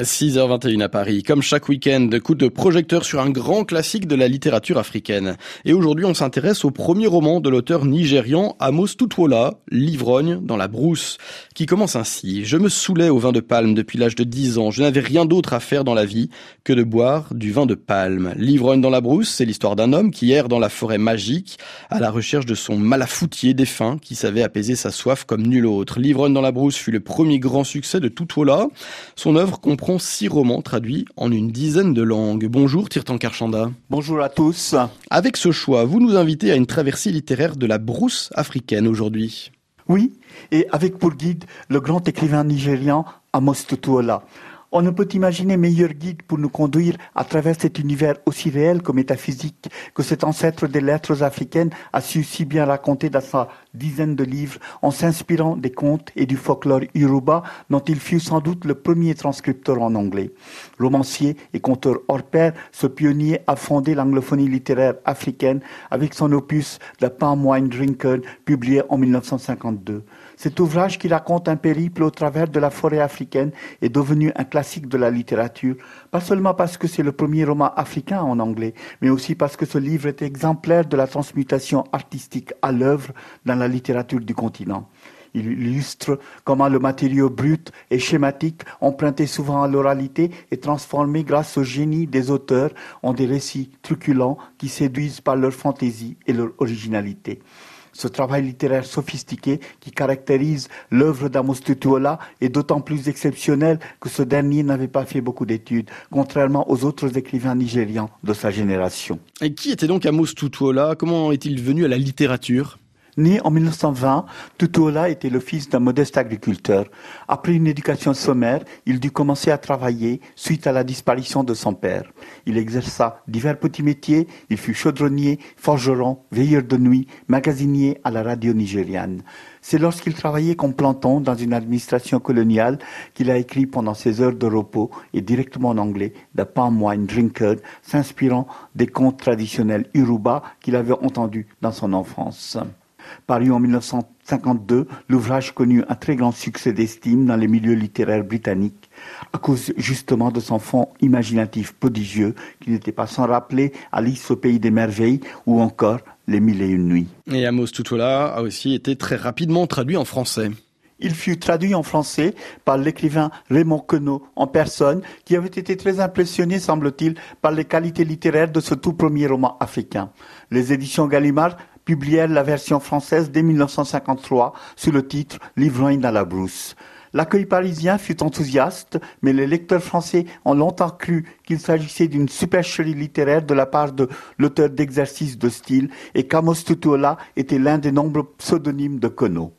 6h21 à Paris. Comme chaque week-end, coup de projecteur sur un grand classique de la littérature africaine. Et aujourd'hui, on s'intéresse au premier roman de l'auteur nigérian Amos Tutwola, L'ivrogne dans la brousse, qui commence ainsi. Je me saoulais au vin de palme depuis l'âge de 10 ans. Je n'avais rien d'autre à faire dans la vie que de boire du vin de palme. L'ivrogne dans la brousse, c'est l'histoire d'un homme qui erre dans la forêt magique à la recherche de son malafoutier défunt qui savait apaiser sa soif comme nul autre. L'ivrogne dans la brousse fut le premier grand succès de Tutwola. Son œuvre comprend six romans traduits en une dizaine de langues. Bonjour Tirtan Karchanda. Bonjour à tous. Avec ce choix, vous nous invitez à une traversée littéraire de la brousse africaine aujourd'hui. Oui, et avec pour guide le grand écrivain nigérian Amos Tutuola. On ne peut imaginer meilleur guide pour nous conduire à travers cet univers aussi réel que métaphysique que cet ancêtre des lettres africaines a su si bien raconter dans sa dizaine de livres en s'inspirant des contes et du folklore Yoruba dont il fut sans doute le premier transcripteur en anglais. Romancier et conteur hors pair, ce pionnier a fondé l'anglophonie littéraire africaine avec son opus The Palm Wine Drinker publié en 1952. Cet ouvrage qui raconte un périple au travers de la forêt africaine est devenu un classique de la littérature, pas seulement parce que c'est le premier roman africain en anglais, mais aussi parce que ce livre est exemplaire de la transmutation artistique à l'œuvre dans la littérature du continent. Il illustre comment le matériau brut et schématique, emprunté souvent à l'oralité, est transformé grâce au génie des auteurs en des récits truculents qui séduisent par leur fantaisie et leur originalité. Ce travail littéraire sophistiqué qui caractérise l'œuvre d'Amos Tutuola est d'autant plus exceptionnel que ce dernier n'avait pas fait beaucoup d'études, contrairement aux autres écrivains nigérians de sa génération. Et qui était donc Amos Tutuola Comment est-il venu à la littérature? Né en 1920, Tutuola était le fils d'un modeste agriculteur. Après une éducation sommaire, il dut commencer à travailler suite à la disparition de son père. Il exerça divers petits métiers. Il fut chaudronnier, forgeron, veilleur de nuit, magasinier à la radio nigériane. C'est lorsqu'il travaillait comme planton dans une administration coloniale qu'il a écrit pendant ses heures de repos et directement en anglais The Palm Wine Drinker, s'inspirant des contes traditionnels Uruba qu'il avait entendus dans son enfance. Paru en 1952, l'ouvrage connut un très grand succès d'estime dans les milieux littéraires britanniques, à cause justement de son fond imaginatif prodigieux qui n'était pas sans rappeler Alice au pays des merveilles ou encore Les mille et une nuits. Et Amos Tutola a aussi été très rapidement traduit en français. Il fut traduit en français par l'écrivain Raymond Queneau en personne, qui avait été très impressionné, semble-t-il, par les qualités littéraires de ce tout premier roman africain. Les éditions Gallimard publièrent la version française dès 1953 sous le titre L'ivrogne dans la brousse. L'accueil parisien fut enthousiaste, mais les lecteurs français ont longtemps cru qu'il s'agissait d'une supercherie littéraire de la part de l'auteur d'exercice de style et qu'Amos Tutuola était l'un des nombreux pseudonymes de Queneau.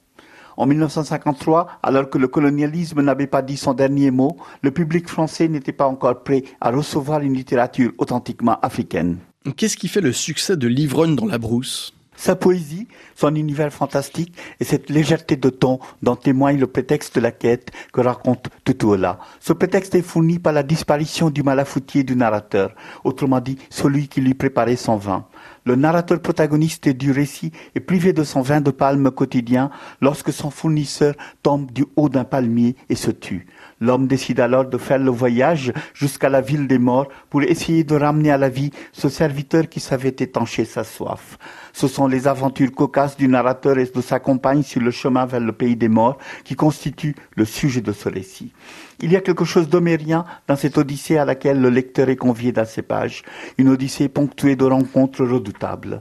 En 1953, alors que le colonialisme n'avait pas dit son dernier mot, le public français n'était pas encore prêt à recevoir une littérature authentiquement africaine. Qu'est-ce qui fait le succès de L'ivrogne dans la brousse? Sa poésie, son univers fantastique et cette légèreté de ton dont témoigne le prétexte de la quête que raconte Tutuola. Ce prétexte est fourni par la disparition du malafoutier du narrateur, autrement dit celui qui lui préparait son vin. Le narrateur protagoniste du récit est privé de son vin de palme quotidien lorsque son fournisseur tombe du haut d'un palmier et se tue. L'homme décide alors de faire le voyage jusqu'à la ville des morts pour essayer de ramener à la vie ce serviteur qui savait étancher sa soif. Ce sont les aventures cocasses du narrateur et de sa compagne sur le chemin vers le pays des morts qui constituent le sujet de ce récit. Il y a quelque chose d'homérien dans cette odyssée à laquelle le lecteur est convié dans ces pages, une odyssée ponctuée de rencontres redoutables.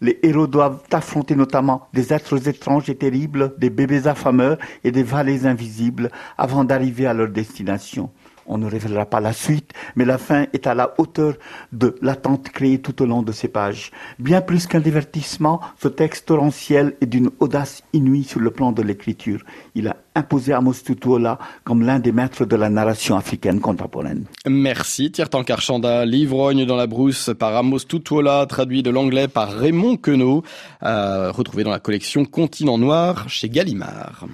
Les héros doivent affronter notamment des êtres étranges et terribles, des bébés affameurs et des vallées invisibles avant d'arriver à leur destination. On ne révélera pas la suite, mais la fin est à la hauteur de l'attente créée tout au long de ces pages. Bien plus qu'un divertissement, ce texte torrentiel est d'une audace inouïe sur le plan de l'écriture. Il a imposé Amos Tutuola comme l'un des maîtres de la narration africaine contemporaine. Merci Tiertan Karchanda, L'ivrogne dans la brousse par Amos Tutuola, traduit de l'anglais par Raymond Queneau, retrouvé dans la collection Continent Noir chez Gallimard.